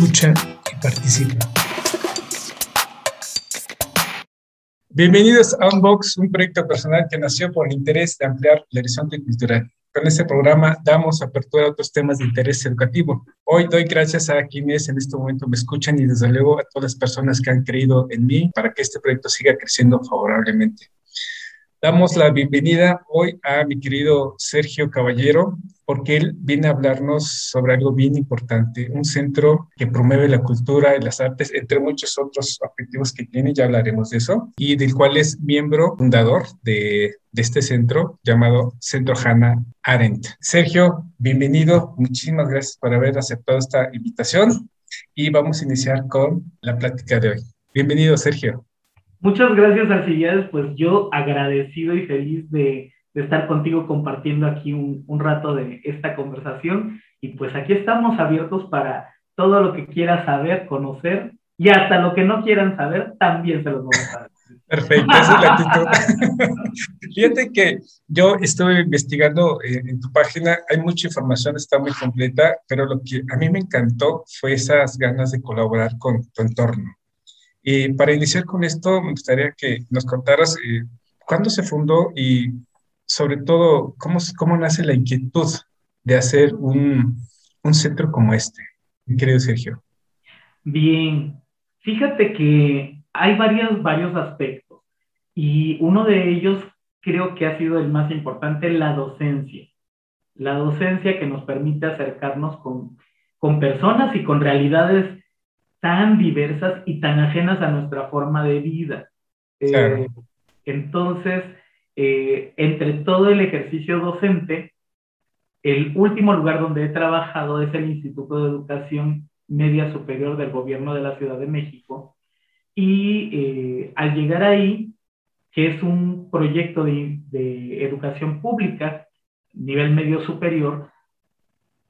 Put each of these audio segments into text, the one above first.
Escucha y participa. Bienvenidos a Unbox, un proyecto personal que nació por el interés de ampliar el horizonte cultural. Con este programa damos apertura a otros temas de interés educativo. Hoy doy gracias a quienes en este momento me escuchan y desde luego a todas las personas que han creído en mí para que este proyecto siga creciendo favorablemente. Damos la bienvenida hoy a mi querido Sergio Caballero, porque él viene a hablarnos sobre algo bien importante, un centro que promueve la cultura y las artes, entre muchos otros objetivos que tiene, ya hablaremos de eso, y del cual es miembro fundador de, de este centro llamado Centro Hannah Arendt. Sergio, bienvenido, muchísimas gracias por haber aceptado esta invitación y vamos a iniciar con la plática de hoy. Bienvenido, Sergio. Muchas gracias, Alcibiades. Pues yo agradecido y feliz de, estar contigo compartiendo aquí un, rato de esta conversación. Y pues aquí estamos abiertos para todo lo que quieras saber, conocer y hasta lo que no quieran saber, también se los vamos a decir. Perfecto, esa es la actitud. Fíjate que yo estuve investigando en, en tu página, hay mucha información, está muy completa, pero lo que a mí me encantó fue esas ganas de colaborar con tu entorno. Y para iniciar con esto, me gustaría que nos contaras eh, cuándo se fundó y sobre todo cómo, cómo nace la inquietud de hacer un, un centro como este, mi querido Sergio. Bien, fíjate que hay varios, varios aspectos y uno de ellos creo que ha sido el más importante, la docencia. La docencia que nos permite acercarnos con, con personas y con realidades tan diversas y tan ajenas a nuestra forma de vida. Eh, entonces, eh, entre todo el ejercicio docente, el último lugar donde he trabajado es el Instituto de Educación Media Superior del Gobierno de la Ciudad de México. Y eh, al llegar ahí, que es un proyecto de, de educación pública, nivel medio superior,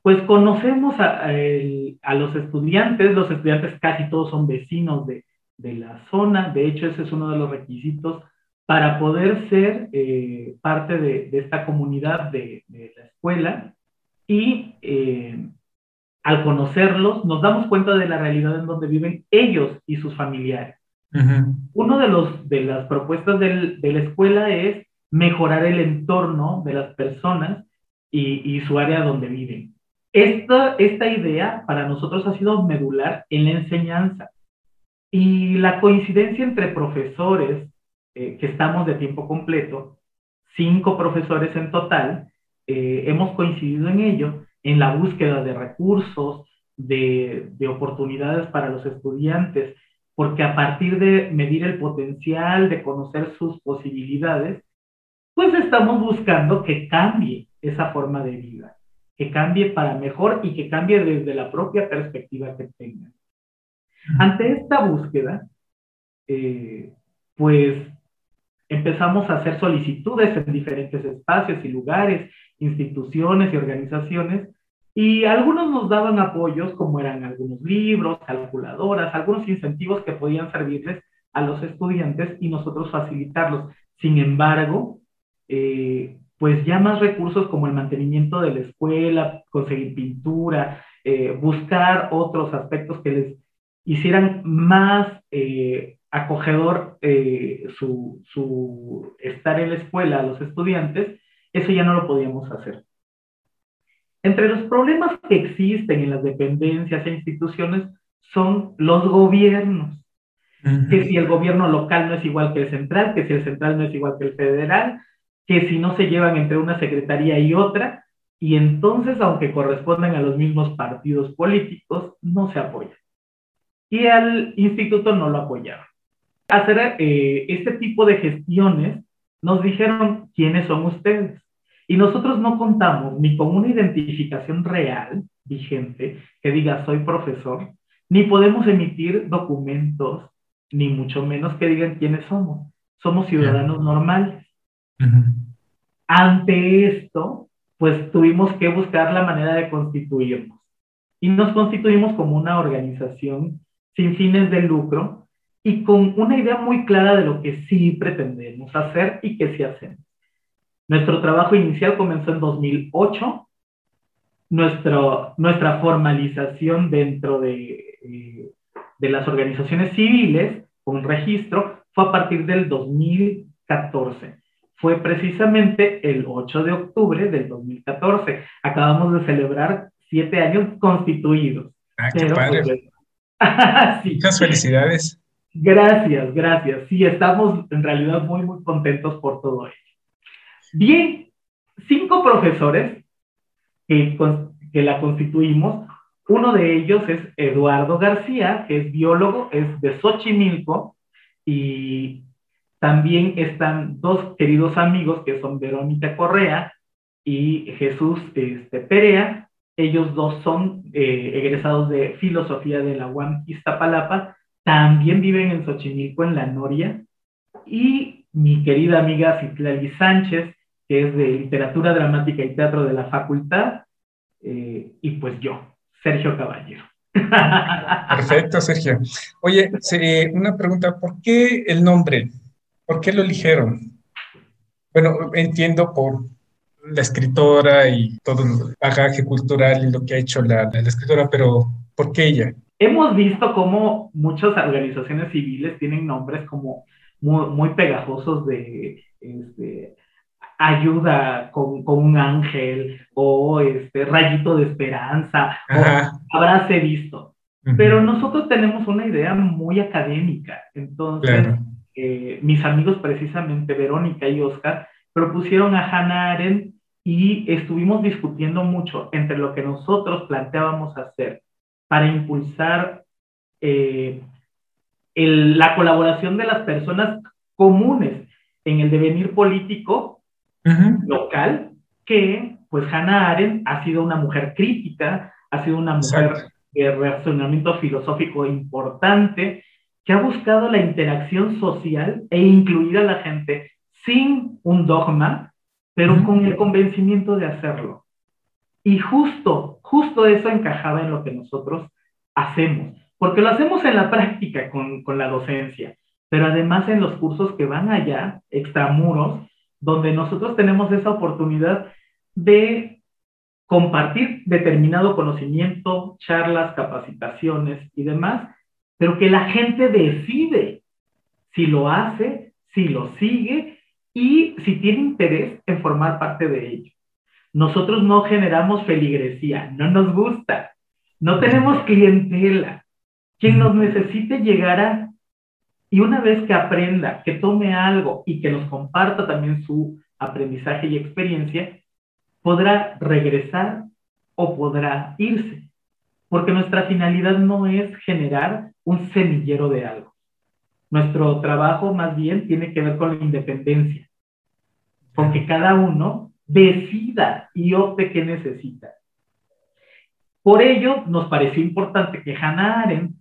pues conocemos a, los estudiantes, los estudiantes casi todos son vecinos de, la zona, de hecho ese es uno de los requisitos para poder ser eh, parte de, esta comunidad de, la escuela y eh, al conocerlos nos damos cuenta de la realidad en donde viven ellos y sus familiares. Uno de, los, de las propuestas de la escuela es mejorar el entorno de las personas y, y su área donde viven. Esta, esta idea para nosotros ha sido medular en la enseñanza. Y la coincidencia entre profesores, eh, que estamos de tiempo completo, cinco profesores en total, eh, hemos coincidido en ello, en la búsqueda de recursos, de, de oportunidades para los estudiantes, porque a partir de medir el potencial, de conocer sus posibilidades, pues estamos buscando que cambie esa forma de vida que cambie para mejor y que cambie desde la propia perspectiva que tengan. Ante esta búsqueda, eh, pues empezamos a hacer solicitudes en diferentes espacios y lugares, instituciones y organizaciones, y algunos nos daban apoyos, como eran algunos libros, calculadoras, algunos incentivos que podían servirles a los estudiantes y nosotros facilitarlos. Sin embargo, eh, pues ya más recursos como el mantenimiento de la escuela, conseguir pintura, eh, buscar otros aspectos que les hicieran más eh, acogedor eh, su, su, estar en la escuela a los estudiantes, eso ya no lo podíamos hacer. Entre los problemas que existen en las dependencias e instituciones son los gobiernos. Que si el gobierno local no es igual que el central, que si el central no es igual que el federal, que si no se llevan entre una secretaría y otra, y entonces, aunque correspondan a los mismos partidos políticos, no se apoyan. Y al instituto no lo apoyaron. Hacer eh, este tipo de gestiones, nos dijeron quiénes son ustedes. Y nosotros no contamos ni con una identificación real, vigente, que diga soy profesor, ni podemos emitir documentos, ni mucho menos que digan quiénes somos. Somos ciudadanos normales. Ante esto, pues tuvimos que buscar la manera de constituirnos. Y nos constituimos como una organización sin fines de lucro y con una idea muy clara de lo que sí pretendemos hacer y que sí hacemos. Nuestro trabajo inicial comenzó en 2008. Nuestro, nuestra formalización dentro de, eh, de las organizaciones civiles con registro fue a partir del 2014 fue precisamente el 8 de octubre del 2014. Acabamos de celebrar siete años constituidos. Ah, qué padre. Pues, Muchas felicidades. Gracias, gracias. Sí, estamos en realidad muy, muy contentos por todo ello. Bien, cinco profesores que, que la constituimos. Uno de ellos es Eduardo García, que es biólogo, es de Xochimilco y también están dos queridos amigos que son Verónica Correa y Jesús este, Perea. Ellos dos son eh, egresados de filosofía de la UAM Iztapalapa. También viven en Xochimilco, en La Noria. Y mi querida amiga Citlali Sánchez, que es de literatura dramática y teatro de la facultad. Eh, y pues yo, Sergio Caballero. Perfecto, Sergio. Oye, una pregunta, ¿por qué el nombre? ¿Por qué lo eligieron? Bueno, entiendo por la escritora y todo el bagaje cultural y lo que ha hecho la, escritora, pero ¿por qué ella? Hemos visto cómo muchas organizaciones civiles tienen nombres como muy, pegajosos de este, ayuda con, un ángel o este rayito de esperanza o habráse visto. Pero nosotros tenemos una idea muy académica. Entonces, eh, mis amigos precisamente, Verónica y Oscar, propusieron a Hannah Arendt y estuvimos discutiendo mucho entre lo que nosotros planteábamos hacer para impulsar eh, la colaboración de las personas comunes en el devenir político local, que pues Hannah Arendt ha sido una mujer crítica, ha sido una mujer de razonamiento filosófico importante, que ha buscado la interacción social e incluir a la gente sin un dogma, pero con el convencimiento de hacerlo. Y justo, justo eso encajaba en lo que nosotros hacemos, porque lo hacemos en la práctica con, con la docencia, pero además en los cursos que van allá, extramuros, donde nosotros tenemos esa oportunidad de compartir determinado conocimiento, charlas, capacitaciones y demás, pero que la gente decide si lo hace, si lo sigue y si tiene interés en formar parte de ello. Nosotros no generamos feligresía, no nos gusta, no tenemos clientela. Quien nos necesite llegará y una vez que aprenda, que tome algo y que nos comparta también su aprendizaje y experiencia, podrá regresar o podrá irse porque nuestra finalidad no es generar un semillero de algo. Nuestro trabajo más bien tiene que ver con la independencia, con que cada uno decida y opte qué necesita. Por ello, nos pareció importante que Hannah Arendt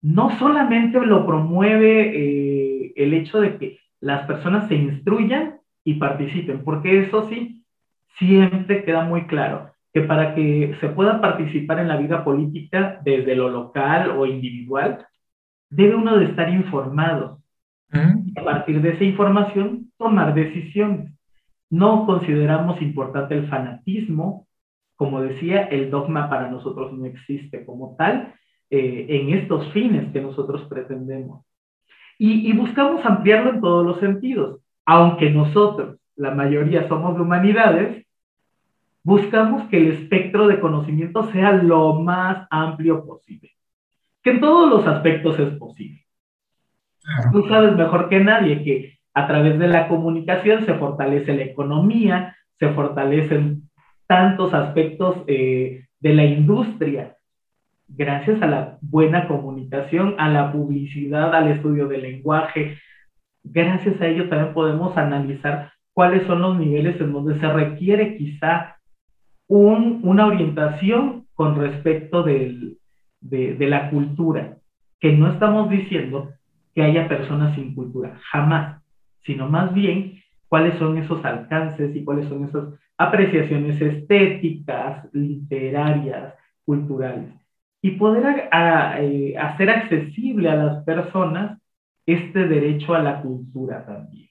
no solamente lo promueve eh, el hecho de que las personas se instruyan y participen, porque eso sí, siempre queda muy claro que para que se pueda participar en la vida política desde lo local o individual, debe uno de estar informado. Y a partir de esa información, tomar decisiones. No consideramos importante el fanatismo. Como decía, el dogma para nosotros no existe como tal eh, en estos fines que nosotros pretendemos. Y, y buscamos ampliarlo en todos los sentidos. Aunque nosotros, la mayoría somos de humanidades, buscamos que el espectro de conocimiento sea lo más amplio posible, que en todos los aspectos es posible. Tú sabes mejor que nadie que a través de la comunicación se fortalece la economía, se fortalecen tantos aspectos eh, de la industria, gracias a la buena comunicación, a la publicidad, al estudio del lenguaje. Gracias a ello también podemos analizar cuáles son los niveles en donde se requiere quizá un, una orientación con respecto del, de, de la cultura, que no estamos diciendo que haya personas sin cultura, jamás, sino más bien cuáles son esos alcances y cuáles son esas apreciaciones estéticas, literarias, culturales. Y poder eh, hacer accesible a las personas este derecho a la cultura también.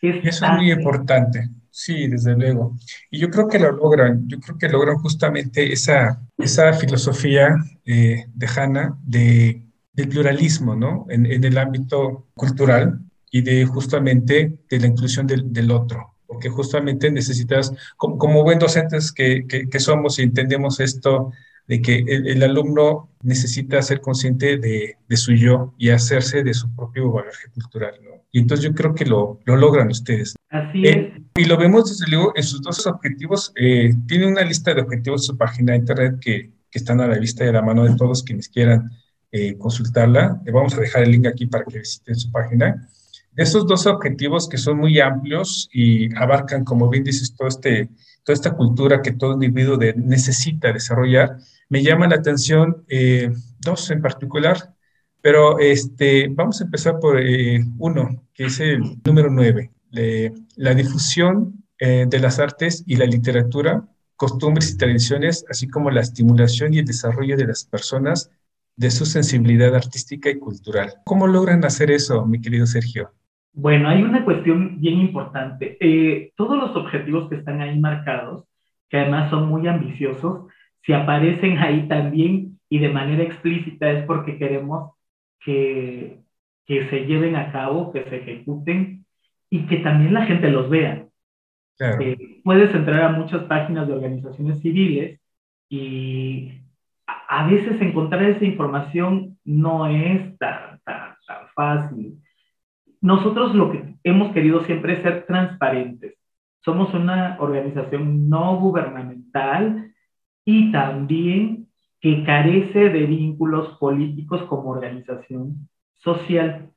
Eso es muy importante, sí, desde luego. Y yo creo que lo logran, yo creo que logran justamente esa, esa filosofía eh, de Hanna de, del pluralismo, ¿no? En, en, el ámbito cultural y de justamente de la inclusión del, del otro, porque justamente necesitas, como, como buen docentes que, que, que, somos y entendemos esto, de que el, el alumno necesita ser consciente de, de, su yo y hacerse de su propio bagaje cultural, ¿no? Y entonces yo creo que lo, lo logran ustedes. Así eh, es. Y lo vemos desde luego en sus dos objetivos. Eh, tiene una lista de objetivos en su página de internet que, que están a la vista y a la mano de todos quienes quieran eh, consultarla. Le vamos a dejar el link aquí para que visiten su página. Estos dos objetivos que son muy amplios y abarcan, como bien dices, todo este, toda esta cultura que todo individuo de, necesita desarrollar, me llama la atención eh, dos en particular. Pero este, vamos a empezar por eh, uno, que es el número nueve, la difusión eh, de las artes y la literatura, costumbres y tradiciones, así como la estimulación y el desarrollo de las personas de su sensibilidad artística y cultural. ¿Cómo logran hacer eso, mi querido Sergio? Bueno, hay una cuestión bien importante. Eh, todos los objetivos que están ahí marcados, que además son muy ambiciosos, si aparecen ahí también y de manera explícita es porque queremos que, que se lleven a cabo, que se ejecuten y que también la gente los vea. Claro. Eh, puedes entrar a muchas páginas de organizaciones civiles y a, a, veces encontrar esa información no es tan, tan, tan fácil. Nosotros lo que hemos querido siempre es ser transparentes. Somos una organización no gubernamental y también que carece de vínculos políticos como organización social.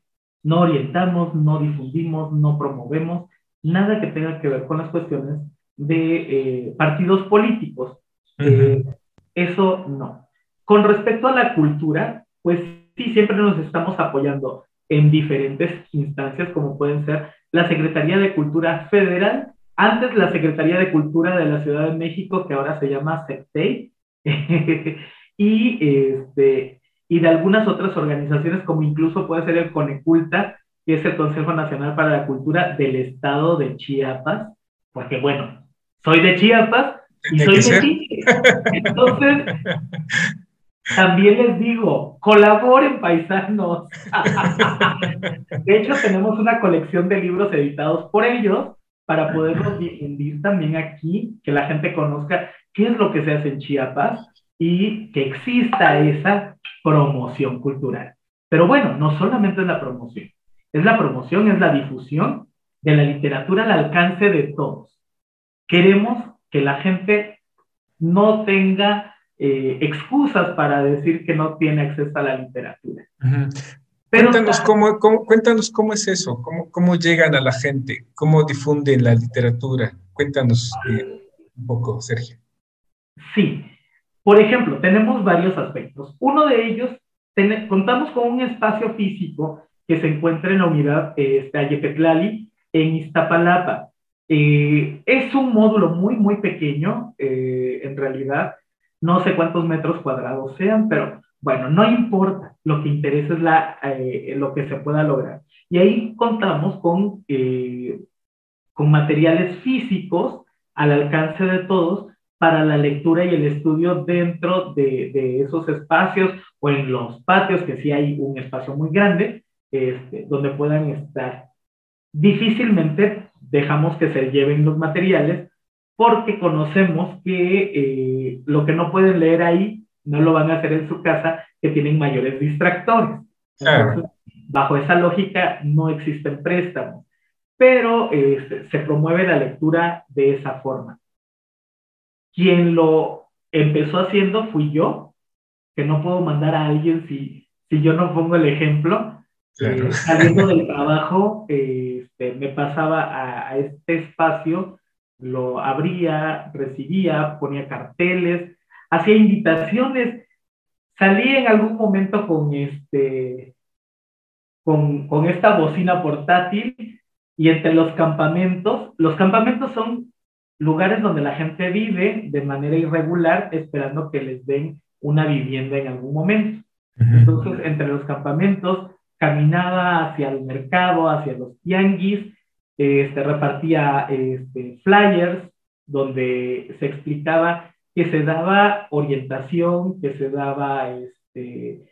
No orientamos, no difundimos, no promovemos nada que tenga que ver con las cuestiones de eh, partidos políticos. Uh -huh. eh, eso no. Con respecto a la cultura, pues sí, siempre nos estamos apoyando en diferentes instancias, como pueden ser la Secretaría de Cultura Federal, antes la Secretaría de Cultura de la Ciudad de México, que ahora se llama SECTEI, y, este, y de algunas otras organizaciones, como incluso puede ser el CONECULTA, que es el Consejo Nacional para la Cultura del Estado de Chiapas, porque bueno, soy de Chiapas y soy de Chile. Entonces, también les digo, colaboren paisanos. De hecho, tenemos una colección de libros editados por ellos para poderlos difundir también aquí, que la gente conozca qué es lo que se hace en Chiapas y que exista esa promoción cultural. Pero bueno, no solamente es la promoción, es la promoción, es la difusión de la literatura al alcance de todos. Queremos que la gente no tenga eh, excusas para decir que no tiene acceso a la literatura. Uh -huh. Pero cuéntanos, cómo, cómo, cuéntanos cómo es eso, cómo, cómo llegan a la gente, cómo difunden la literatura. Cuéntanos eh, un poco, Sergio. Sí, por ejemplo, tenemos varios aspectos. Uno de ellos, ten, contamos con un espacio físico que se encuentra en la unidad este, Ayepetlali, en Iztapalapa. Eh, es un módulo muy, muy pequeño, eh, en realidad. No sé cuántos metros cuadrados sean, pero bueno, no importa, lo que interesa es la, eh, lo que se pueda lograr. Y ahí contamos con, eh, con materiales físicos al alcance de todos para la lectura y el estudio dentro de, de esos espacios o en los patios, que sí hay un espacio muy grande, este, donde puedan estar. Difícilmente dejamos que se lleven los materiales porque conocemos que eh, lo que no pueden leer ahí no lo van a hacer en su casa, que tienen mayores distractores. Entonces, bajo esa lógica no existen préstamos, pero eh, se promueve la lectura de esa forma. Quien lo empezó haciendo fui yo, que no puedo mandar a alguien si, si yo no pongo el ejemplo, Eh, saliendo del trabajo, este, me pasaba a, este espacio, lo abría, recibía, ponía carteles, hacía invitaciones. Salí en algún momento con, este, con, con esta bocina portátil y entre los campamentos, los campamentos son lugares donde la gente vive de manera irregular esperando que les den una vivienda en algún momento. Entonces, entre los campamentos, caminaba hacia el mercado, hacia los tianguis, este, repartía este, flyers donde se explicaba que se daba orientación, que se daba, este,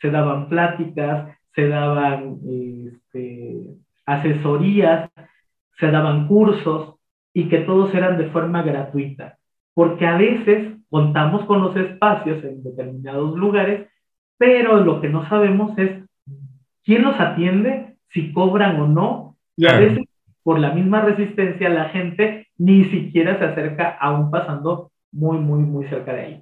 se daban pláticas, se daban este, asesorías, se daban cursos y que todos eran de forma gratuita, porque a veces contamos con los espacios en determinados lugares, pero lo que no sabemos es quién los atiende, si cobran o no, y a veces por la misma resistencia la gente ni siquiera se acerca aún pasando muy, muy, muy cerca de ahí.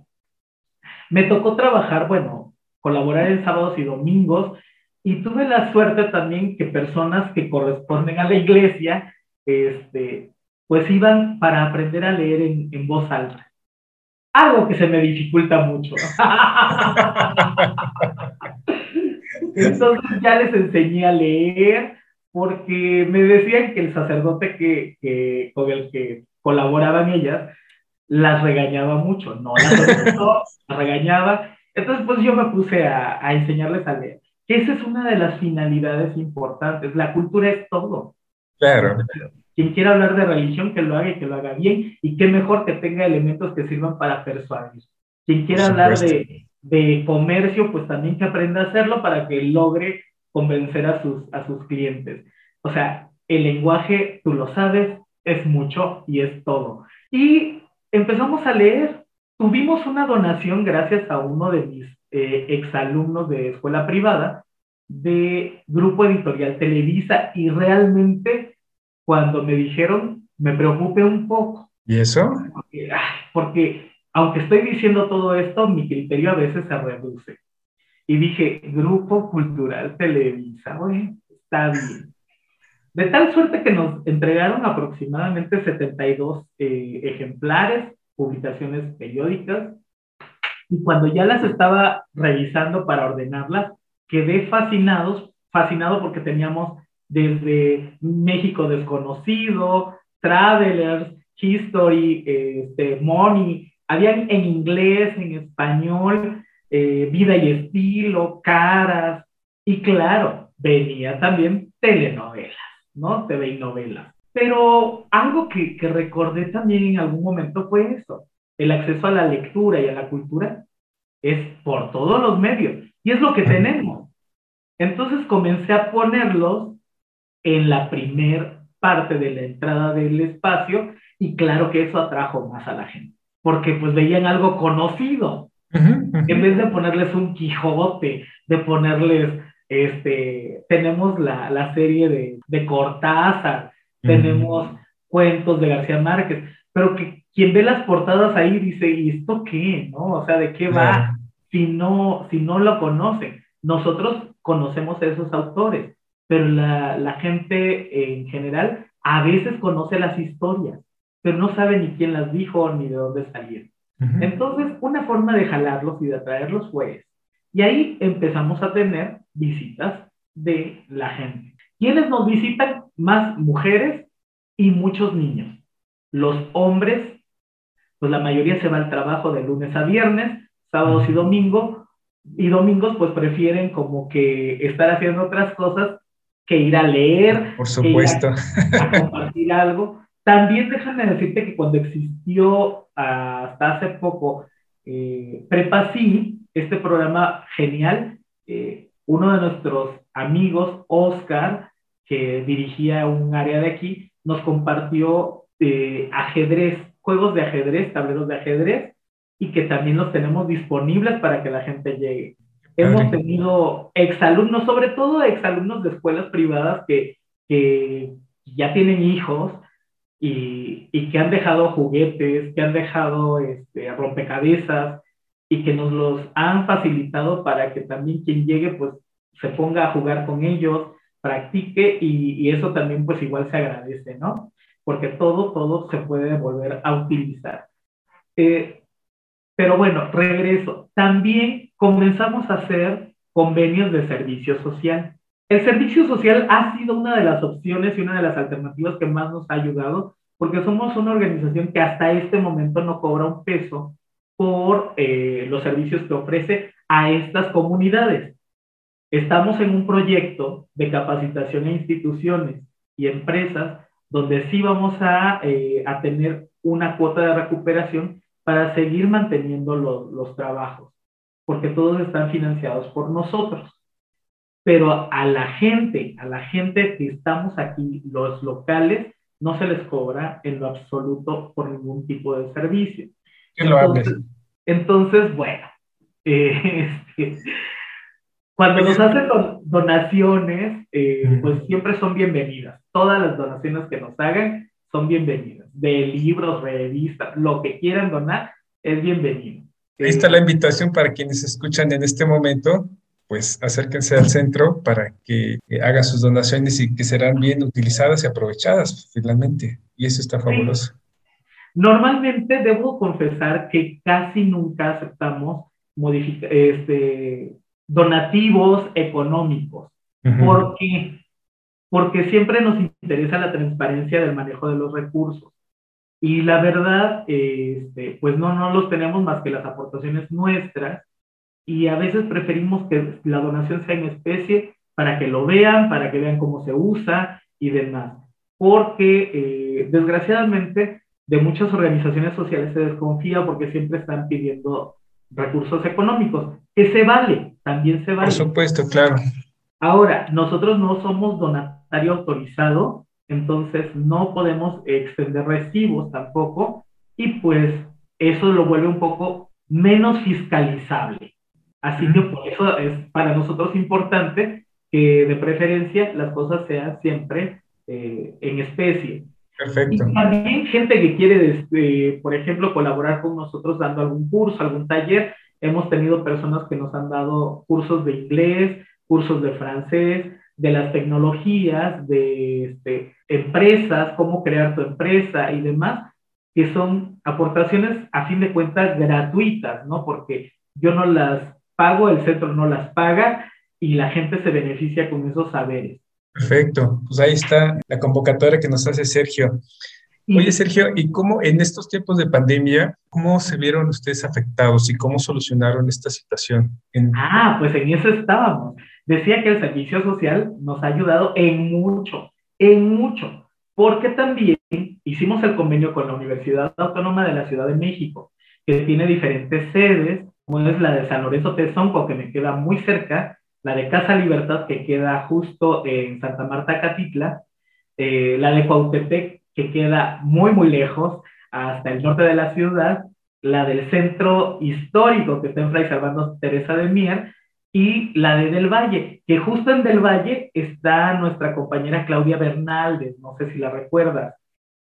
Me tocó trabajar, bueno, colaborar en sábados y domingos y tuve la suerte también que personas que corresponden a la iglesia, este, pues iban para aprender a leer en, en voz alta algo que se me dificulta mucho. Entonces ya les enseñé a leer porque me decían que el sacerdote que, que, con el que colaboraban ellas las regañaba mucho, no las, regañaba. Entonces pues yo me puse a, a enseñarles a leer. Esa es una de las finalidades importantes. La cultura es todo. Claro. Quien quiera hablar de religión, que lo haga y que lo haga bien, y qué mejor que tenga elementos que sirvan para persuadir. Quien quiera hablar de, de, comercio, pues también que aprenda a hacerlo para que logre convencer a sus, a sus clientes. O sea, el lenguaje, tú lo sabes, es mucho y es todo. Y empezamos a leer. Tuvimos una donación gracias a uno de mis eh, exalumnos de escuela privada de Grupo Editorial Televisa y realmente cuando me dijeron, me preocupé un poco. ¿Y eso? Porque, aunque estoy diciendo todo esto, mi criterio a veces se reduce. Y dije, Grupo Cultural Televisa, güey, está bien. De tal suerte que nos entregaron aproximadamente 72 eh, ejemplares, publicaciones periódicas, y cuando ya las estaba revisando para ordenarlas, quedé fascinados, fascinado porque teníamos desde México desconocido, Travelers, History, este, Money, habían en inglés, en español, eh, Vida y Estilo, Caras, y claro, venía también telenovelas, ¿no? TV y novelas. Pero algo que, que recordé también en algún momento fue eso, el acceso a la lectura y a la cultura es por todos los medios, y es lo que tenemos. Entonces comencé a ponerlos en la primer parte de la entrada del espacio y claro que eso atrajo más a la gente, porque pues veían algo conocido. En vez de ponerles un Quijote, de ponerles, este, tenemos la, la serie de, de Cortázar, tenemos cuentos de García Márquez, pero que quien ve las portadas ahí dice, ¿y esto qué? ¿No? O sea, ¿de qué va si no, si no lo conocen? Nosotros conocemos a esos autores, pero la, la gente en general a veces conoce las historias, pero no sabe ni quién las dijo ni de dónde salieron. Entonces, una forma de jalarlos y de atraerlos fue Y ahí empezamos a tener visitas de la gente. ¿Quiénes nos visitan? Más mujeres y muchos niños. Los hombres, pues la mayoría se va al trabajo de lunes a viernes, sábados y domingos, y domingos pues prefieren como que estar haciendo otras cosas que ir a leer, por supuesto, a, compartir algo. También déjame decirte que cuando existió hasta hace poco eh, Prepa este programa genial, eh, uno de nuestros amigos, Oscar, que dirigía un área de aquí, nos compartió eh, ajedrez, juegos de ajedrez, tableros de ajedrez, y que también los tenemos disponibles para que la gente llegue. Hemos tenido exalumnos, sobre todo exalumnos de escuelas privadas que, que ya tienen hijos y, y, que han dejado juguetes, que han dejado este, rompecabezas y que nos los han facilitado para que también quien llegue pues se ponga a jugar con ellos, practique y, eso también pues igual se agradece, ¿no? Porque todo, todo se puede volver a utilizar. Eh, pero bueno, regreso. También comenzamos a hacer convenios de servicio social. El servicio social ha sido una de las opciones y una de las alternativas que más nos ha ayudado, porque somos una organización que hasta este momento no cobra un peso por eh, los servicios que ofrece a estas comunidades. Estamos en un proyecto de capacitación a instituciones y empresas donde sí vamos a, eh, a tener una cuota de recuperación para seguir manteniendo los, los trabajos, porque todos están financiados por nosotros. Pero a la gente, a la gente que estamos aquí, los locales, no se les cobra en lo absoluto por ningún tipo de servicio. Entonces, entonces, bueno, eh, este, cuando nos hacen donaciones, eh, pues siempre son bienvenidas. Todas las donaciones que nos hagan son bienvenidas. De libros, revistas, lo que quieran donar, es bienvenido. Ahí está la invitación para quienes escuchan en este momento, pues acérquense al centro para que hagan sus donaciones y que serán bien utilizadas y aprovechadas finalmente. Y eso está fabuloso. Normalmente debo confesar que casi nunca aceptamos este, donativos económicos, porque, porque siempre nos interesa la transparencia del manejo de los recursos. Y la verdad, este, pues no, no los tenemos más que las aportaciones nuestras y a veces preferimos que la donación sea en especie para que lo vean, para que vean cómo se usa y demás. Porque eh, desgraciadamente de muchas organizaciones sociales se desconfía porque siempre están pidiendo recursos económicos, que se vale, también se vale. Por supuesto, claro. Ahora, nosotros no somos donatario autorizado, entonces no podemos extender recibos tampoco, y pues eso lo vuelve un poco menos fiscalizable. Así que por eso es para nosotros importante que de preferencia las cosas sean siempre eh, en especie. Perfecto. Y también gente que quiere, este, por ejemplo, colaborar con nosotros dando algún curso, algún taller. Hemos tenido personas que nos han dado cursos de inglés, cursos de francés, de las tecnologías, de este, empresas, cómo crear tu empresa y demás, que son aportaciones a fin de cuentas gratuitas, ¿no? Porque yo no las pago, el centro no las paga y la gente se beneficia con esos saberes. Perfecto, pues ahí está la convocatoria que nos hace Sergio. Oye, Sergio, ¿y cómo en estos tiempos de pandemia, cómo se vieron ustedes afectados y cómo solucionaron esta situación? Ah, pues en eso estábamos. Decía que el servicio social nos ha ayudado en mucho, en mucho, porque también hicimos el convenio con la Universidad Autónoma de la Ciudad de México, que tiene diferentes sedes, como es la de San Lorenzo Tezonco, que me queda muy cerca, la de Casa Libertad, que queda justo en Santa Marta, Catitla, eh, la de Cuautepec, que queda muy, muy lejos, hasta el norte de la ciudad, la del centro histórico, que está en Fray Salvador Teresa de Mier, y la de Del Valle, que justo en Del Valle está nuestra compañera Claudia Bernaldez, no sé si la recuerdas,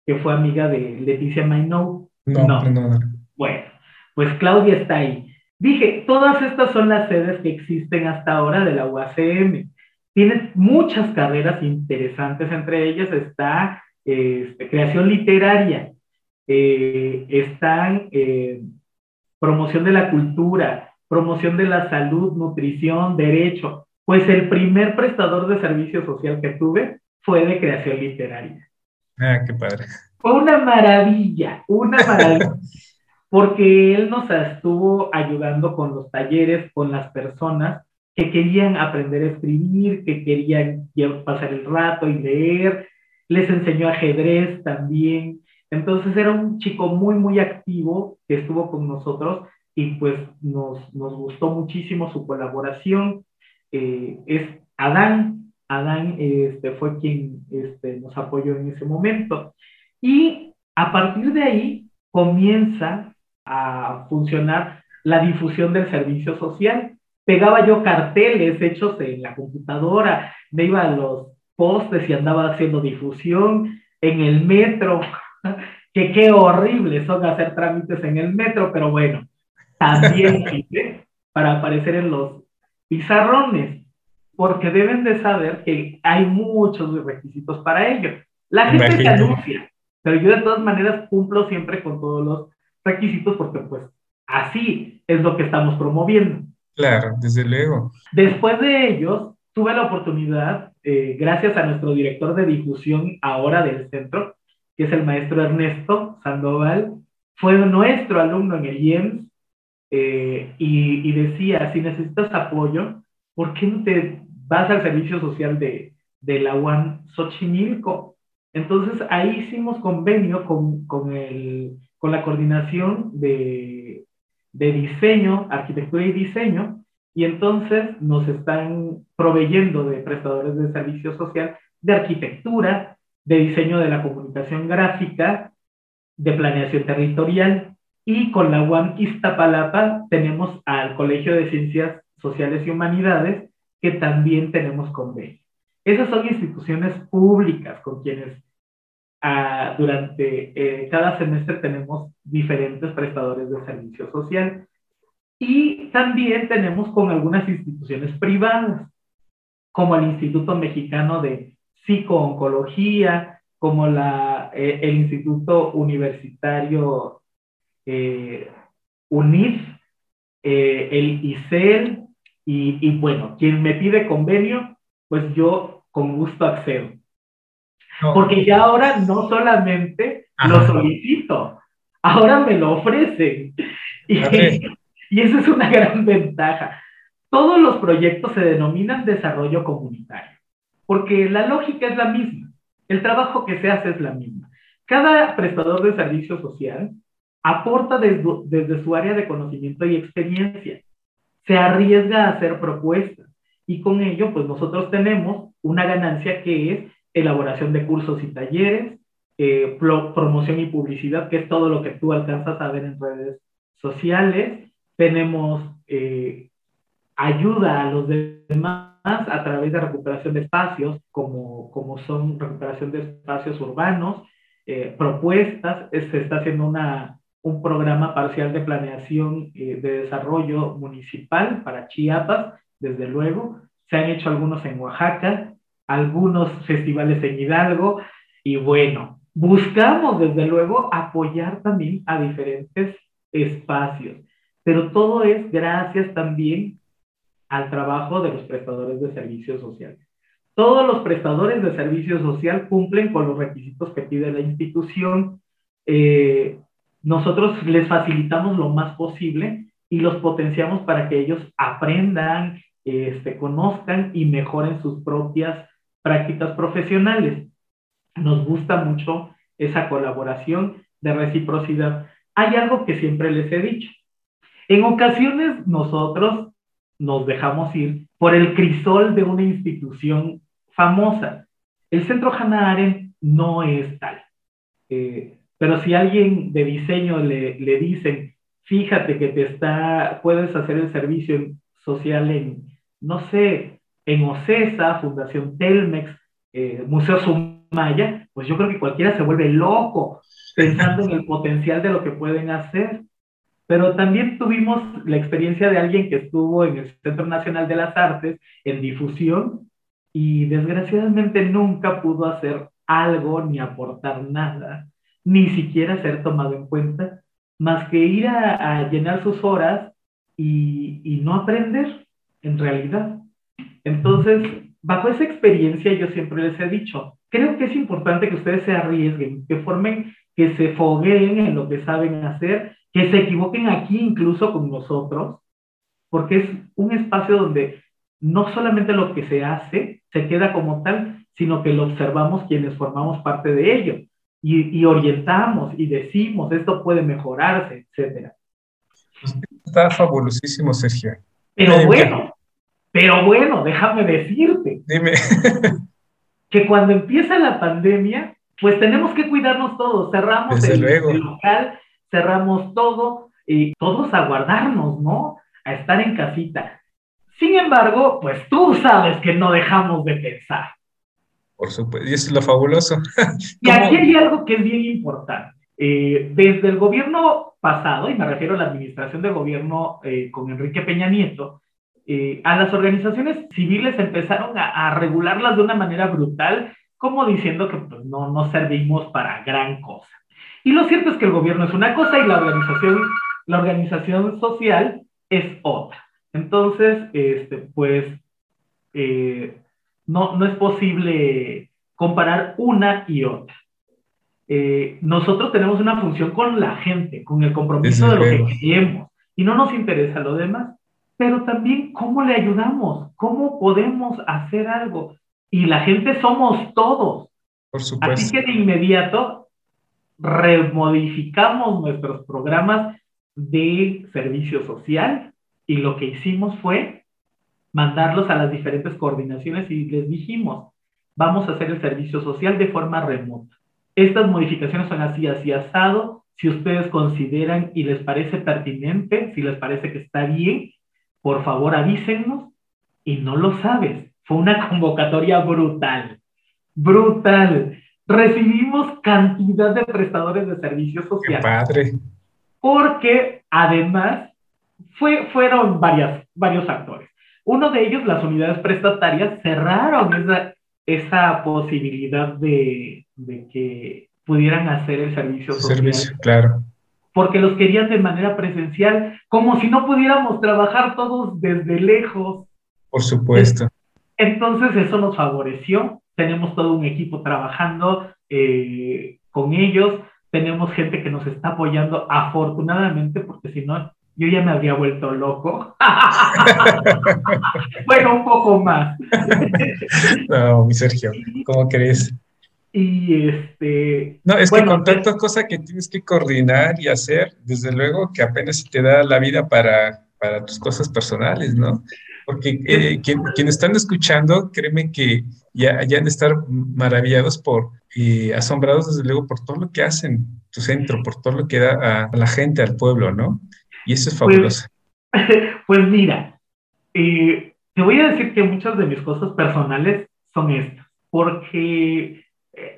que fue amiga de Leticia Mainou. no, no. no. Bueno, pues Claudia está ahí. Dije, todas estas son las sedes que existen hasta ahora de la UACM. Tienen muchas carreras interesantes, entre ellas está este, creación literaria, eh, están eh, promoción de la cultura, promoción de la salud, nutrición, derecho. Pues el primer prestador de servicio social que tuve fue de creación literaria. Ah, qué padre. Fue una maravilla, una maravilla. porque él nos estuvo ayudando con los talleres, con las personas que querían aprender a escribir, que querían pasar el rato y leer, les enseñó ajedrez también. Entonces era un chico muy, muy activo que estuvo con nosotros y pues nos, nos gustó muchísimo su colaboración. Eh, es Adán, Adán este, fue quien este, nos apoyó en ese momento. Y a partir de ahí comienza a funcionar la difusión del servicio social. Pegaba yo carteles hechos en la computadora, me iba a los postes y andaba haciendo difusión en el metro, que qué horrible son hacer trámites en el metro, pero bueno, también para aparecer en los pizarrones. porque deben de saber que hay muchos requisitos para ello. La gente se anuncia, pero yo de todas maneras cumplo siempre con todos los requisitos porque pues así es lo que estamos promoviendo. Claro, desde luego. Después de ellos, tuve la oportunidad, eh, gracias a nuestro director de difusión ahora del centro, que es el maestro Ernesto Sandoval, fue nuestro alumno en el IEMS eh, y, y, decía, si necesitas apoyo, ¿por qué no te vas al servicio social de, de la UAN Xochimilco? Entonces ahí hicimos convenio con, con, el, con la coordinación de, diseño, arquitectura y diseño, y entonces nos están proveyendo de prestadores de servicio social de arquitectura, de diseño de la comunicación gráfica, de planeación territorial, y con la UAM Iztapalapa tenemos al Colegio de Ciencias Sociales y Humanidades, que también tenemos convenio. Esas son instituciones públicas con quienes durante eh, cada semestre tenemos diferentes prestadores de servicio social. Y también tenemos con algunas instituciones privadas, como el Instituto Mexicano de Psicooncología, como la, eh, el Instituto Universitario eh, UNIF, eh, el ICEL, y, y, bueno, quien me pide convenio, pues yo con gusto accedo. Porque ya ahora no solamente lo solicito, ahora me lo ofrecen. Y, y esa es una gran ventaja. Todos los proyectos se denominan desarrollo comunitario, porque la lógica es la misma, el trabajo que se hace es la misma. Cada prestador de servicio social aporta desde, desde su área de conocimiento y experiencia, se arriesga a hacer propuestas y con ello pues nosotros tenemos una ganancia que es elaboración de cursos y talleres, eh, promoción y publicidad, que es todo lo que tú alcanzas a ver en redes sociales. Tenemos eh, ayuda a los demás a través de recuperación de espacios, como, como son recuperación de espacios urbanos, eh, propuestas, se está haciendo una, un programa parcial de planeación de desarrollo municipal para Chiapas, desde luego. Se han hecho algunos en Oaxaca, algunos festivales en Hidalgo, y bueno, Buscamos, desde luego, apoyar también a diferentes espacios, pero todo es gracias también al trabajo de los prestadores de servicios sociales. Todos los prestadores de servicio social cumplen con los requisitos que pide la institución. Eh, nosotros les facilitamos lo más posible y los potenciamos para que ellos aprendan, este, conozcan y mejoren sus propias prácticas profesionales nos gusta mucho esa colaboración de reciprocidad. Hay algo que siempre les he dicho. En ocasiones nosotros nos dejamos ir por el crisol de una institución famosa. El Centro Hannah Arendt no es tal. Eh, pero si alguien de diseño le, le dicen, fíjate que te está, puedes hacer el servicio social en, no sé, en OCESA, Fundación Telmex, eh, Museo Maya, pues yo creo que cualquiera se vuelve loco pensando en el potencial de lo que pueden hacer. Pero también tuvimos la experiencia de alguien que estuvo en el Centro Nacional de las Artes en difusión y desgraciadamente nunca pudo hacer algo ni aportar nada, ni siquiera ser tomado en cuenta, más que ir a, llenar sus horas y, y no aprender en realidad. Entonces, bajo esa experiencia yo siempre les he dicho, creo que es importante que ustedes se arriesguen, que formen, que se fogueen en lo que saben hacer, que se equivoquen aquí incluso con nosotros, porque es un espacio donde no solamente lo que se hace se queda como tal, sino que lo observamos quienes formamos parte de ello y, orientamos y decimos esto puede mejorarse, etcétera. Está fabulosísimo, Sergio. Pero bueno, pero bueno, déjame decirte. Dime. que cuando empieza la pandemia, pues tenemos que cuidarnos todos. Cerramos el, local, cerramos todo y todos a guardarnos, ¿no? A estar en casita. Sin embargo, pues tú sabes que no dejamos de pensar. Por supuesto, y eso es lo fabuloso. y aquí hay algo que es bien importante. Eh, desde el gobierno pasado, y me refiero a la administración de gobierno eh, con Enrique Peña Nieto, eh, a las organizaciones civiles empezaron a, regularlas de una manera brutal, como diciendo que pues, no, no servimos para gran cosa. Y lo cierto es que el gobierno es una cosa y la organización, la organización social es otra. Entonces, este, pues, eh, no, no es posible comparar una y otra. Eh, nosotros tenemos una función con la gente, con el compromiso de lo que queremos, y no nos interesa lo demás, pero también cómo le ayudamos, cómo podemos hacer algo. Y la gente somos todos. Por supuesto. Así que de inmediato remodificamos nuestros programas de servicio social y lo que hicimos fue mandarlos a las diferentes coordinaciones y les dijimos, vamos a hacer el servicio social de forma remota. Estas modificaciones son así, así asado. Si ustedes consideran y les parece pertinente, si les parece que está bien, por favor avísennos. Y no lo sabes. Fue una convocatoria brutal. Brutal. Recibimos cantidad de prestadores de servicios sociales. Qué padre. Porque además fue, fueron varias, varios actores. Uno de ellos, las unidades prestatarias, cerraron esa, esa posibilidad de, de que pudieran hacer el servicio social. Servicio, claro. Porque los querían de manera presencial, como si no pudiéramos trabajar todos desde lejos. Por supuesto. Entonces eso nos favoreció. Tenemos todo un equipo trabajando eh, con ellos. Tenemos gente que nos está apoyando afortunadamente, porque si no, yo ya me habría vuelto loco. bueno, un poco más. no, mi Sergio, ¿cómo crees? Y este. No, es que con tantas cosas que tienes que coordinar y hacer, desde luego que apenas te da la vida para, para tus cosas personales, ¿no? Porque eh, quien, quienes están escuchando, créeme que ya, ya han de estar maravillados por, y asombrados desde luego por todo lo que hacen tu centro, por todo lo que da a la gente, al pueblo, ¿no? Y eso es pues, fabuloso. Pues, mira, eh, te voy a decir que muchas de mis cosas personales son estas, porque eh,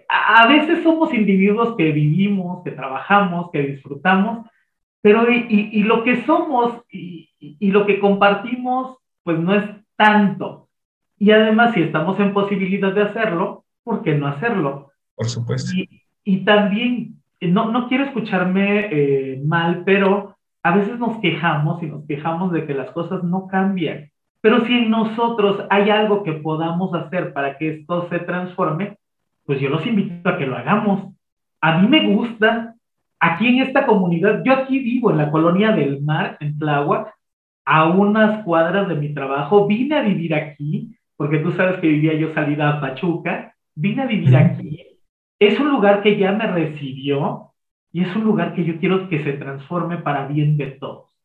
a veces somos individuos que vivimos, que trabajamos, que disfrutamos, pero y, lo que somos y, lo que compartimos, pues no es tanto. Y además, si estamos en posibilidad de hacerlo, ¿por qué no hacerlo? Por supuesto. Y, también, no, no quiero escucharme eh, mal, pero a veces nos quejamos y nos quejamos de que las cosas no cambian. Pero si en nosotros hay algo que podamos hacer para que esto se transforme, pues yo los invito a que lo hagamos. A mí me gusta, aquí en esta comunidad, yo aquí vivo en la colonia del mar, en Tláhuac, a unas cuadras de mi trabajo, vine a vivir aquí, porque tú sabes que vivía yo salida a Pachuca, vine a vivir aquí. Es un lugar que ya me recibió, y es un lugar que yo quiero que se transforme para bien de todos.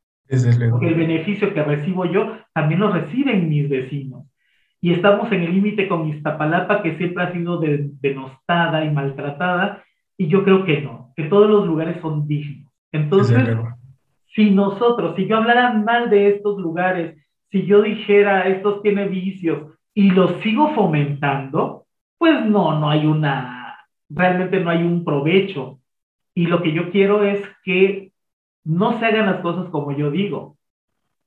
Porque el beneficio que recibo yo también lo reciben mis vecinos. Y estamos en el límite con Iztapalapa, que siempre ha sido denostada y maltratada, y yo creo que no, que todos los lugares son dignos. Entonces, si nosotros, si yo hablara mal de estos lugares, si yo dijera estos tiene vicios y los sigo fomentando, pues no, no hay una, realmente no hay un provecho y lo que yo quiero es que no se hagan las cosas como yo digo,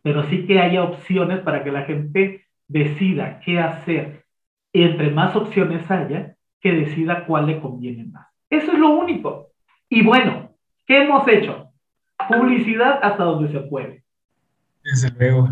pero sí que haya opciones para que la gente decida qué hacer. Y entre más opciones haya, que decida cuál le conviene más. Eso es lo único. Y bueno, ¿qué hemos hecho? Publicidad hasta donde se puede. Desde luego.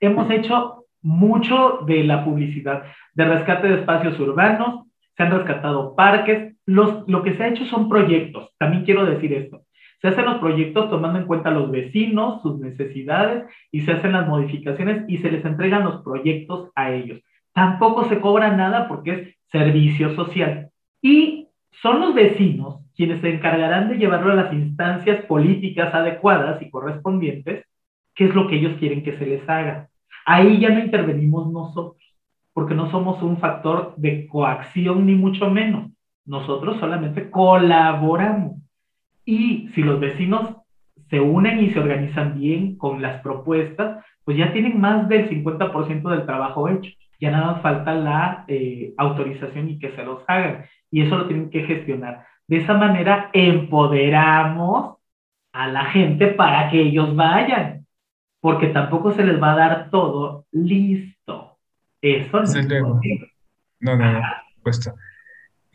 Hemos hecho mucho de la publicidad, de rescate de espacios urbanos, se han rescatado parques, lo que se ha hecho son proyectos, también quiero decir esto. Se hacen los proyectos tomando en cuenta a los vecinos, sus necesidades, y se hacen las modificaciones y se les entregan los proyectos a ellos. Tampoco se cobra nada porque es servicio social. Y son los vecinos quienes se encargarán de llevarlo a las instancias políticas adecuadas y correspondientes, qué es lo que ellos quieren que se les haga. Ahí ya no intervenimos nosotros, porque no somos un factor de coacción ni mucho menos. Nosotros solamente colaboramos. Y si los vecinos se unen y se organizan bien con las propuestas, pues ya tienen más del 50% del trabajo hecho. Ya nada falta la eh, autorización y que se los hagan. Y eso lo tienen que gestionar. De esa manera empoderamos a la gente para que ellos vayan. porque tampoco se les va a dar todo listo. Eso no es No, no, no, puesto.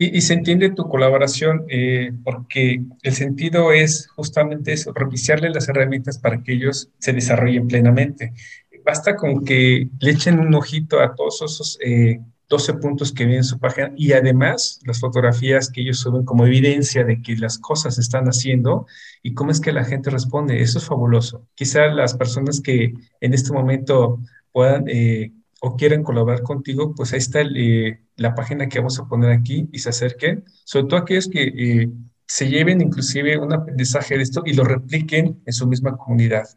Y, se entiende tu colaboración eh, porque el sentido es justamente eso, propiciarle las herramientas para que ellos se desarrollen plenamente. Basta con que le echen un ojito a todos esos eh, 12 puntos que vienen en su página y además las fotografías que ellos suben como evidencia de que las cosas se están haciendo y cómo es que la gente responde. Eso es fabuloso. Quizá las personas que en este momento puedan eh, o quieran colaborar contigo, pues ahí está eh, la página que vamos a poner aquí y se acerquen, sobre todo aquellos que eh, se lleven inclusive un aprendizaje de esto y lo repliquen en su misma comunidad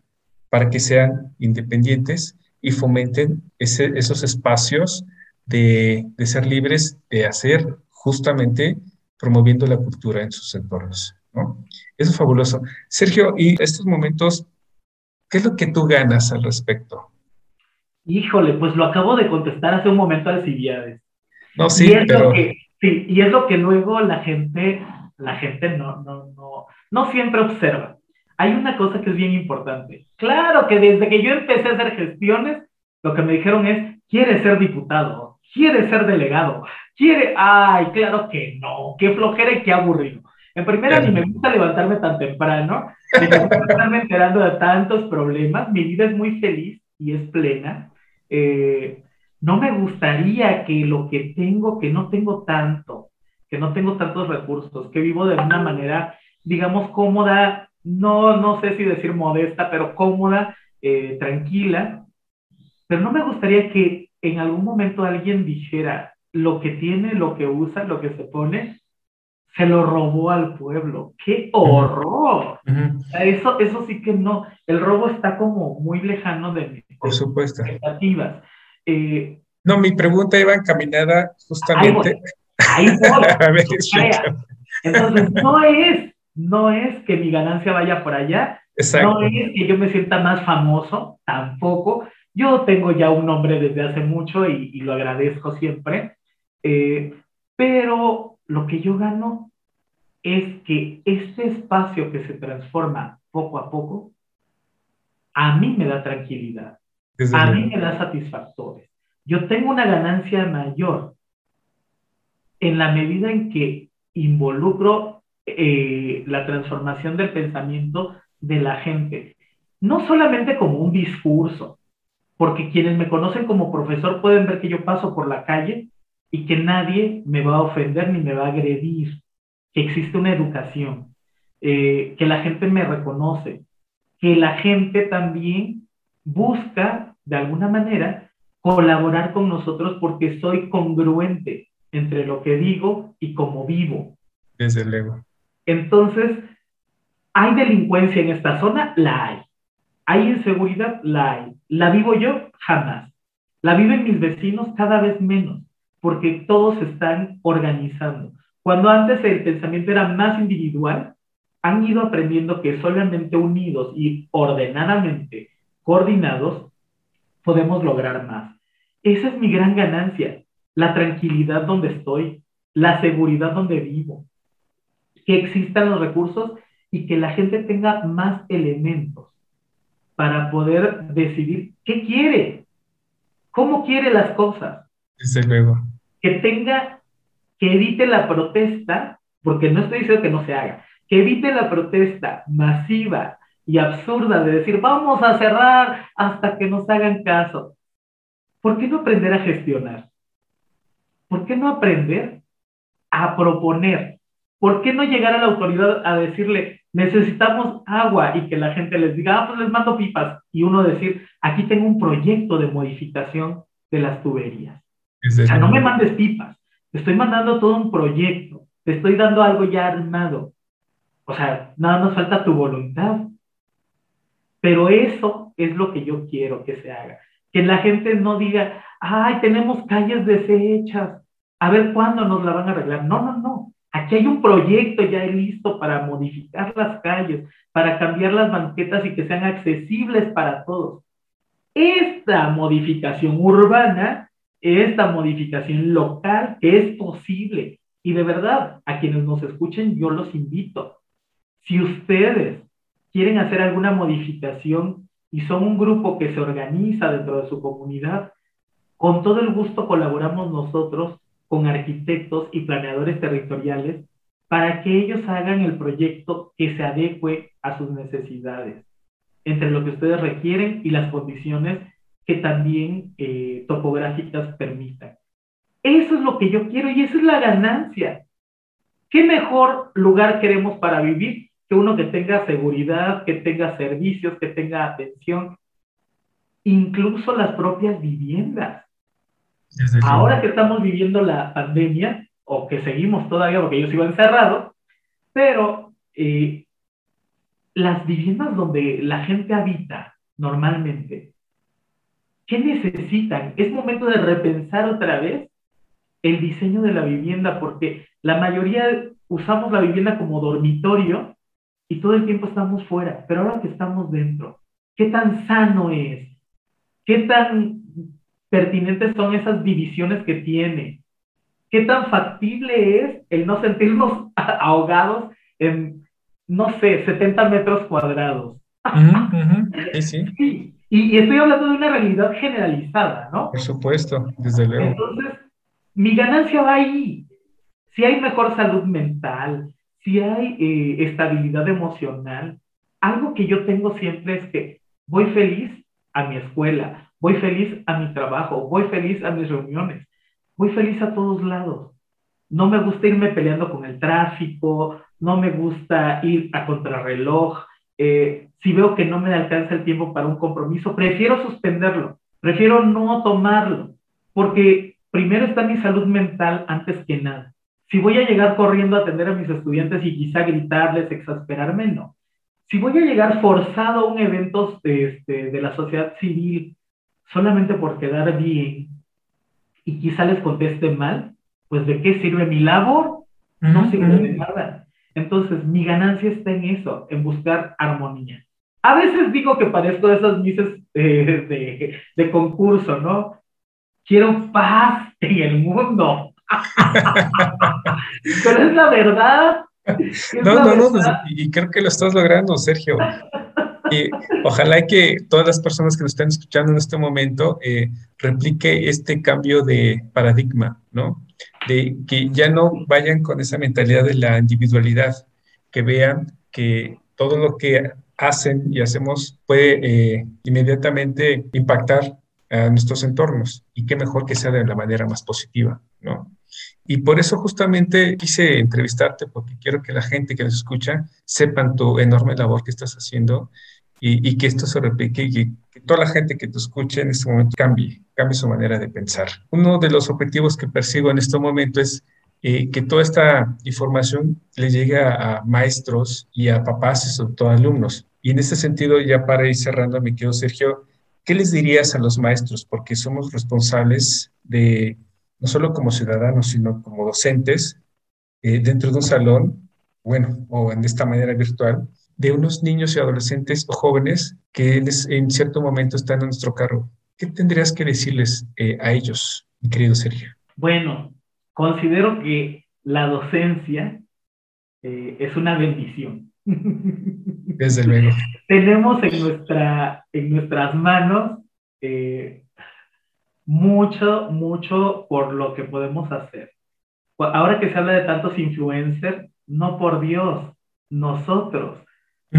para que sean independientes y fomenten esos espacios de, ser libres de hacer justamente promoviendo la cultura en sus entornos. ¿no? Eso es fabuloso. Sergio, y estos momentos, ¿qué es lo que tú ganas al respecto? Híjole, pues lo acabo de contestar hace un momento al Cibiades. No, sí, pero... sí, y es lo que luego la gente, la gente no, no, no, no siempre observa. Hay una cosa que es bien importante. Claro que desde que yo empecé a hacer gestiones, lo que me dijeron es, ¿quieres ser diputado? ¿Quiere ser delegado? ¿Quiere? Ay, claro que no. Qué flojera y qué aburrido. En primera, ni me gusta levantarme tan temprano, ni me gusta estarme enterando de tantos problemas. Mi vida es muy feliz y es plena. Eh, no me gustaría que lo que tengo, que no tengo tanto, que no tengo tantos recursos, que vivo de una manera, digamos, cómoda, no, no sé si decir modesta, pero cómoda, eh, tranquila, pero no me gustaría que en algún momento alguien dijera lo que tiene, lo que usa, lo que se pone, se lo robó al pueblo. ¡Qué horror! eso, eso sí que no. El robo está como muy lejano de Por supuesto. expectativas. Eh, no, mi pregunta iba encaminada justamente. Ahí Entonces, no es, no es que mi ganancia vaya por allá. No es que yo me sienta más famoso, tampoco. Yo tengo ya un nombre desde hace mucho y, lo agradezco siempre, eh, pero lo que yo gano es que este espacio que se transforma poco a poco, a mí me da tranquilidad, a mí me da satisfactores. Yo tengo una ganancia mayor en la medida en que involucro eh, la transformación del pensamiento de la gente, no solamente como un discurso, porque quienes me conocen como profesor pueden ver que yo paso por la calle y que nadie me va a ofender ni me va a agredir, que existe una educación, eh, que la gente me reconoce, que la gente también busca, de alguna manera, colaborar con nosotros porque soy congruente entre lo que digo y cómo vivo. Desde luego. Entonces, ¿hay delincuencia en esta zona? La hay. ¿Hay inseguridad? La hay. ¿La vivo yo? Jamás. La viven mis vecinos cada vez menos, porque todos están organizando. Cuando antes el pensamiento era más individual, han ido aprendiendo que solamente unidos y ordenadamente coordinados podemos lograr más. Esa es mi gran ganancia, la tranquilidad donde estoy, la seguridad donde vivo, que existan los recursos y que la gente tenga más elementos para poder decidir qué quiere, cómo quiere las cosas. Desde luego. Que tenga, que evite la protesta, porque no estoy diciendo que no se haga, que evite la protesta masiva y absurda de decir, vamos a cerrar hasta que nos hagan caso. ¿Por qué no aprender a gestionar? ¿Por qué no aprender a proponer? ¿Por qué no llegar a la autoridad a decirle, necesitamos agua y que la gente les diga, ah, pues les mando pipas. Y uno decir, aquí tengo un proyecto de modificación de las tuberías. o sea, no me mandes pipas, te estoy mandando todo un proyecto, te estoy dando algo ya armado. O sea, nada más falta tu voluntad. Pero eso es lo que yo quiero que se haga. Que la gente no diga, ay, tenemos calles deshechas, a ver cuándo nos la van a arreglar. No, no, no. Aquí hay un proyecto ya listo para modificar las calles, para cambiar las banquetas y que sean accesibles para todos. Esta modificación urbana, esta modificación local es posible. Y de verdad, a quienes nos escuchen, yo los invito. Si ustedes quieren hacer alguna modificación y son un grupo que se organiza dentro de su comunidad, con todo el gusto colaboramos nosotros con arquitectos y planeadores territoriales para que ellos hagan el proyecto que se adecue a sus necesidades, entre lo que ustedes requieren y las condiciones que también eh, topográficas permitan. Eso es lo que yo quiero y esa es la ganancia. ¿Qué mejor lugar queremos para vivir que uno que tenga seguridad, que tenga servicios, que tenga atención, incluso las propias viviendas? Ahora que estamos viviendo la pandemia, o que seguimos todavía porque yo sigo encerrado, pero eh, las viviendas donde la gente habita normalmente, ¿qué necesitan? Es momento de repensar otra vez el diseño de la vivienda porque la mayoría usamos la vivienda como dormitorio y todo el tiempo estamos fuera, pero ahora que estamos dentro, ¿qué tan sano es? ¿Qué tan pertinentes son esas divisiones que tiene? ¿Qué tan factible es el no sentirnos ahogados en, no sé, 70 metros cuadrados? Sí, sí. Y, estoy hablando de una realidad generalizada, ¿no? Por supuesto, desde luego. Entonces, mi ganancia va ahí. Si hay mejor salud mental, si hay eh, estabilidad emocional, algo que yo tengo siempre es que voy feliz a mi escuela, voy feliz a mi trabajo, voy feliz a mis reuniones, muy feliz a todos lados. No me gusta irme peleando con el tráfico, no me gusta ir a contrarreloj. Eh, si veo que no me alcanza el tiempo para un compromiso, prefiero suspenderlo, prefiero no tomarlo, porque primero está mi salud mental antes que nada. Si voy a llegar corriendo a atender a mis estudiantes y quizá gritarles, exasperarme, no. Si voy a llegar forzado a un evento este, de la sociedad civil solamente por quedar bien, y quizá les conteste mal, pues ¿de qué sirve mi labor? No sirve de nada. Entonces, mi ganancia está en eso, en buscar armonía. A veces digo que parezco de esas mises eh, de, de, concurso, ¿no? Quiero paz en el mundo. Pero es la verdad. no, no, no, y creo que lo estás logrando, Sergio. Y ojalá que todas las personas que nos están escuchando en este momento eh, replique este cambio de paradigma, ¿no? De que ya no vayan con esa mentalidad de la individualidad, que vean que todo lo que hacen y hacemos puede eh, inmediatamente impactar a nuestros entornos y qué mejor que sea de la manera más positiva, ¿no? Y por eso justamente quise entrevistarte, porque quiero que la gente que nos escucha sepan tu enorme labor que estás haciendo y, que esto se replique y que, toda la gente que te escuche en este momento cambie, cambie su manera de pensar. Uno de los objetivos que persigo en este momento es eh, que toda esta información le llegue a, maestros y a papás y sobre todo a alumnos. Y en ese sentido, ya para ir cerrando, me quedo Sergio, ¿qué les dirías a los maestros? Porque somos responsables de, no solo como ciudadanos, sino como docentes, eh, dentro de un salón, bueno, o en esta manera virtual, de unos niños y adolescentes o jóvenes que en cierto momento están en nuestro carro. ¿Qué tendrías que decirles eh, a ellos, mi querido Sergio? Bueno, considero que la docencia eh, es una bendición. Desde luego. Tenemos en, nuestra, en nuestras manos eh, mucho, mucho por lo que podemos hacer. Ahora que se habla de tantos influencers, no por Dios, nosotros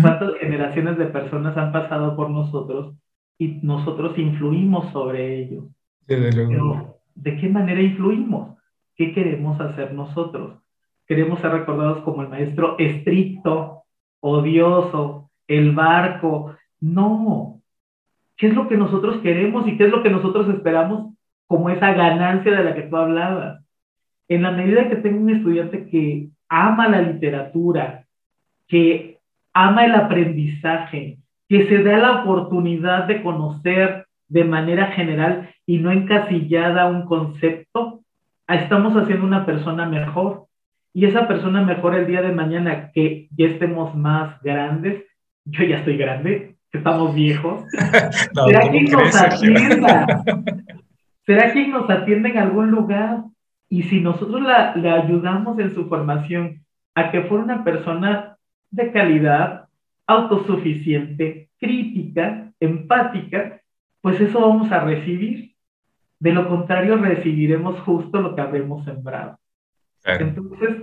¿Cuántas generaciones de personas han pasado por nosotros y nosotros influimos sobre ellos? Pero, ¿de qué manera influimos? ¿Qué queremos hacer nosotros? ¿Queremos ser recordados como el maestro estricto, odioso, el barco? No. ¿Qué es lo que nosotros queremos y qué es lo que nosotros esperamos como esa ganancia de la que tú hablabas? En la medida que tengo un estudiante que ama la literatura, que ama el aprendizaje, que se da la oportunidad de conocer de manera general y no encasillada un concepto, estamos haciendo una persona mejor. Y esa persona mejor el día de mañana que ya estemos más grandes, yo ya estoy grande, estamos viejos, ¿será quien nos atienda? ¿Será quien nos atienda en algún lugar? Y si nosotros la, le ayudamos en su formación a que fuera una persona de calidad, autosuficiente, crítica, empática, empática, pues eso vamos a recibir. De lo contrario, recibiremos justo lo que habremos sembrado. Entonces,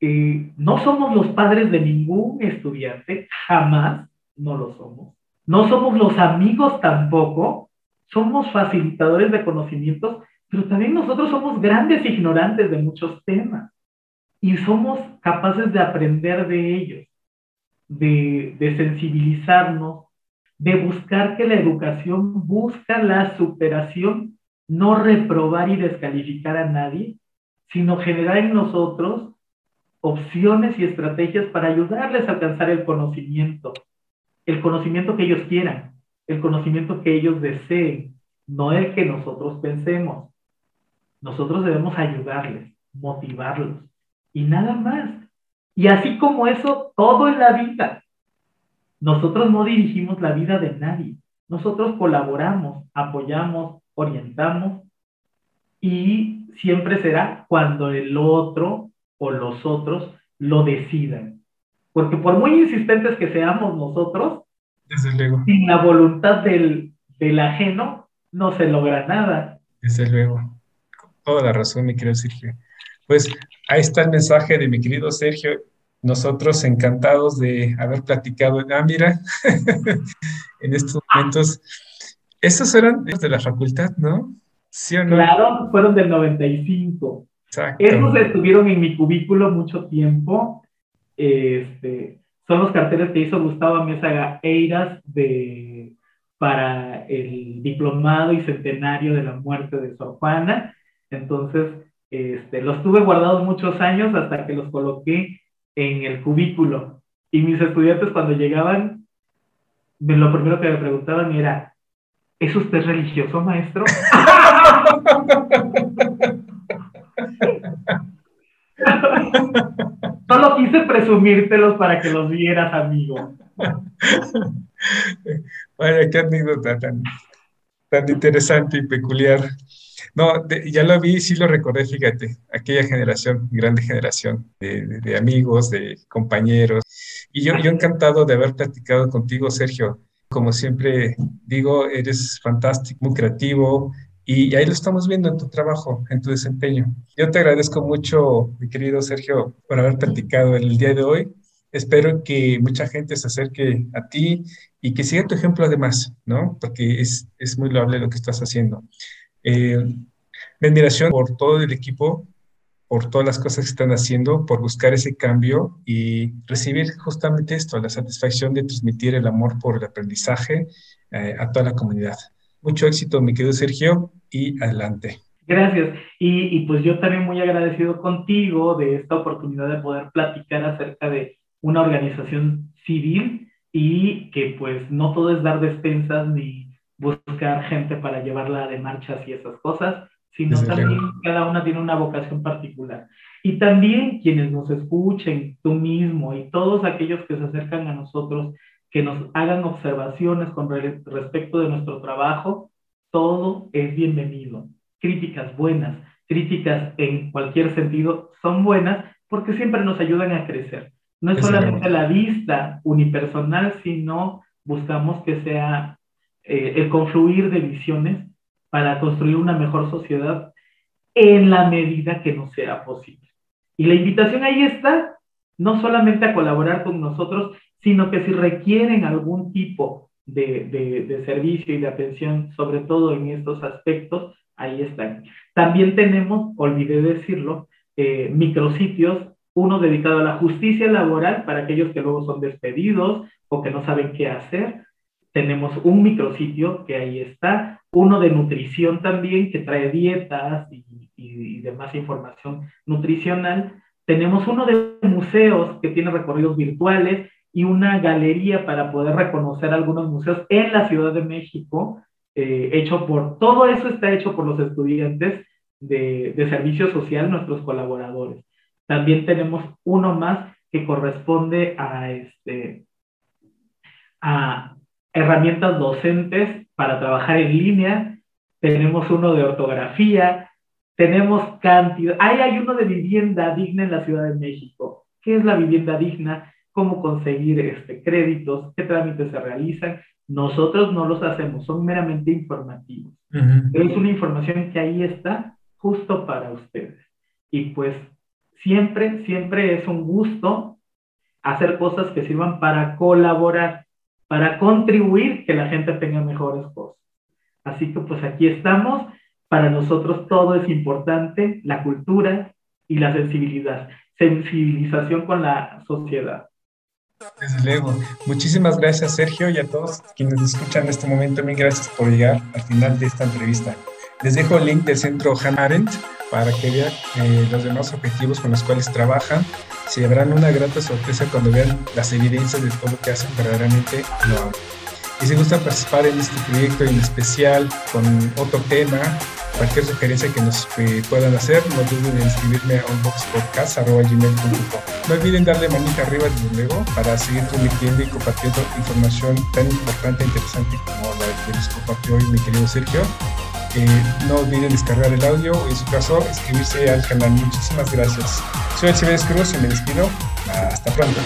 eh, no somos los padres de ningún estudiante, jamás no lo somos. No somos los amigos tampoco, somos facilitadores de conocimientos, pero también nosotros somos grandes ignorantes de muchos temas y somos capaces de aprender de ellos, de, de sensibilizarnos, de buscar que la educación busca la superación, no reprobar y descalificar a nadie, sino generar en nosotros opciones y estrategias para ayudarles a alcanzar el conocimiento, el conocimiento que ellos quieran, el conocimiento que ellos deseen, no el que nosotros pensemos. Nosotros debemos ayudarles, motivarlos y nada más. Y así como eso, todo en la vida. Nosotros no dirigimos la vida de nadie. Nosotros colaboramos, apoyamos, orientamos y siempre será cuando el otro o los otros lo decidan. Porque por muy insistentes que seamos nosotros, Desde luego. sin la voluntad del, del ajeno, no se logra nada. Desde luego. Con toda la razón, mi querido Sergio. Pues ahí está el mensaje de mi querido Sergio. Nosotros encantados de haber platicado. Ah, mira, en estos momentos. Esos eran de la facultad, ¿no? ¿Sí o no? Claro, fueron del 95. Exacto. Esos estuvieron en mi cubículo mucho tiempo. Este, son los carteles que hizo Gustavo Mesa Eiras de, para el diplomado y centenario de la muerte de Sor Juana. Entonces, este, los tuve guardados muchos años hasta que los coloqué en el cubículo. Y mis estudiantes cuando llegaban, lo primero que me preguntaban era, ¿es usted religioso, maestro? Solo quise presumírtelos para que los vieras, amigo. Vaya, qué anécdota tan, interesante y peculiar. No, ya lo vi, sí lo recordé, fíjate, aquella generación, grande generación de, amigos, de compañeros. Y yo, yo encantado de haber platicado contigo, Sergio. Como siempre digo, eres fantástico, muy creativo, y ahí lo estamos viendo en tu trabajo, en tu desempeño. Yo te agradezco mucho, mi querido Sergio, por haber platicado el día de hoy. Espero que mucha gente se acerque a ti y que siga tu ejemplo además, ¿no? Porque es, es muy loable lo que estás haciendo. Eh, mi admiración por todo el equipo, por todas las cosas que están haciendo, por buscar ese cambio y recibir justamente esto, la satisfacción de transmitir el amor por el aprendizaje eh, a toda la comunidad. Mucho éxito, mi querido Sergio, y adelante. Gracias. Y, y, pues yo también muy agradecido contigo de esta oportunidad de poder platicar acerca de una organización civil y que pues no todo es dar despensas ni buscar gente para llevarla de marchas y esas cosas, sino también cada una tiene una vocación particular. Y también quienes nos escuchen, tú mismo y todos aquellos que se acercan a nosotros, que nos hagan observaciones con respecto de nuestro trabajo, todo es bienvenido. Críticas buenas, críticas en cualquier sentido son buenas porque siempre nos ayudan a crecer. No es solamente la vista unipersonal, sino buscamos que sea eh, el confluir de visiones para construir una mejor sociedad en la medida que nos sea posible. Y la invitación ahí está, no solamente a colaborar con nosotros, sino que si requieren algún tipo de, de, servicio y de atención, sobre todo en estos aspectos, ahí están. También tenemos, olvidé decirlo, eh, micrositios, uno dedicado a la justicia laboral para aquellos que luego son despedidos o que no saben qué hacer, tenemos un micrositio que ahí está, uno de nutrición también que trae dietas y, demás información nutricional. Tenemos uno de museos que tiene recorridos virtuales y una galería para poder reconocer algunos museos en la Ciudad de México, eh, hecho por, todo eso está hecho por los estudiantes de, de servicio social, nuestros colaboradores. También tenemos uno más que corresponde a, este, a, herramientas docentes para trabajar en línea, tenemos uno de ortografía, tenemos cantidad, ahí hay uno de vivienda digna en la Ciudad de México. ¿Qué es la vivienda digna? ¿Cómo conseguir este, créditos? ¿Qué trámites se realizan? Nosotros no los hacemos, son meramente informativos. Pero es una información que ahí está justo para ustedes. Y pues siempre, siempre es un gusto hacer cosas que sirvan para colaborar, para contribuir que la gente tenga mejores cosas. Así que pues aquí estamos. Para nosotros todo es importante, la cultura y la sensibilidad, sensibilización con la sociedad. Desde luego. Muchísimas gracias, Sergio, y a todos quienes escuchan en este momento. Mil gracias por llegar al final de esta entrevista. Les dejo el link del centro Hannah Arendt para que vean eh, los demás objetivos con los cuales trabajan. Se habrán una grata sorpresa cuando vean las evidencias de todo lo que hacen, verdaderamente lo hago. Y si gustan participar en este proyecto en especial con otro tema, cualquier sugerencia que nos eh, puedan hacer, no duden en escribirme a unboxpodcast.gmail.com. No olviden darle manita arriba desde luego para seguir transmitiendo y compartiendo información tan importante e interesante como la que nos compartió hoy mi querido Sergio. Eh, no olviden descargar el audio en su caso escribirse al canal. Muchísimas gracias. Soy el Cruz y me despido. Hasta pronto.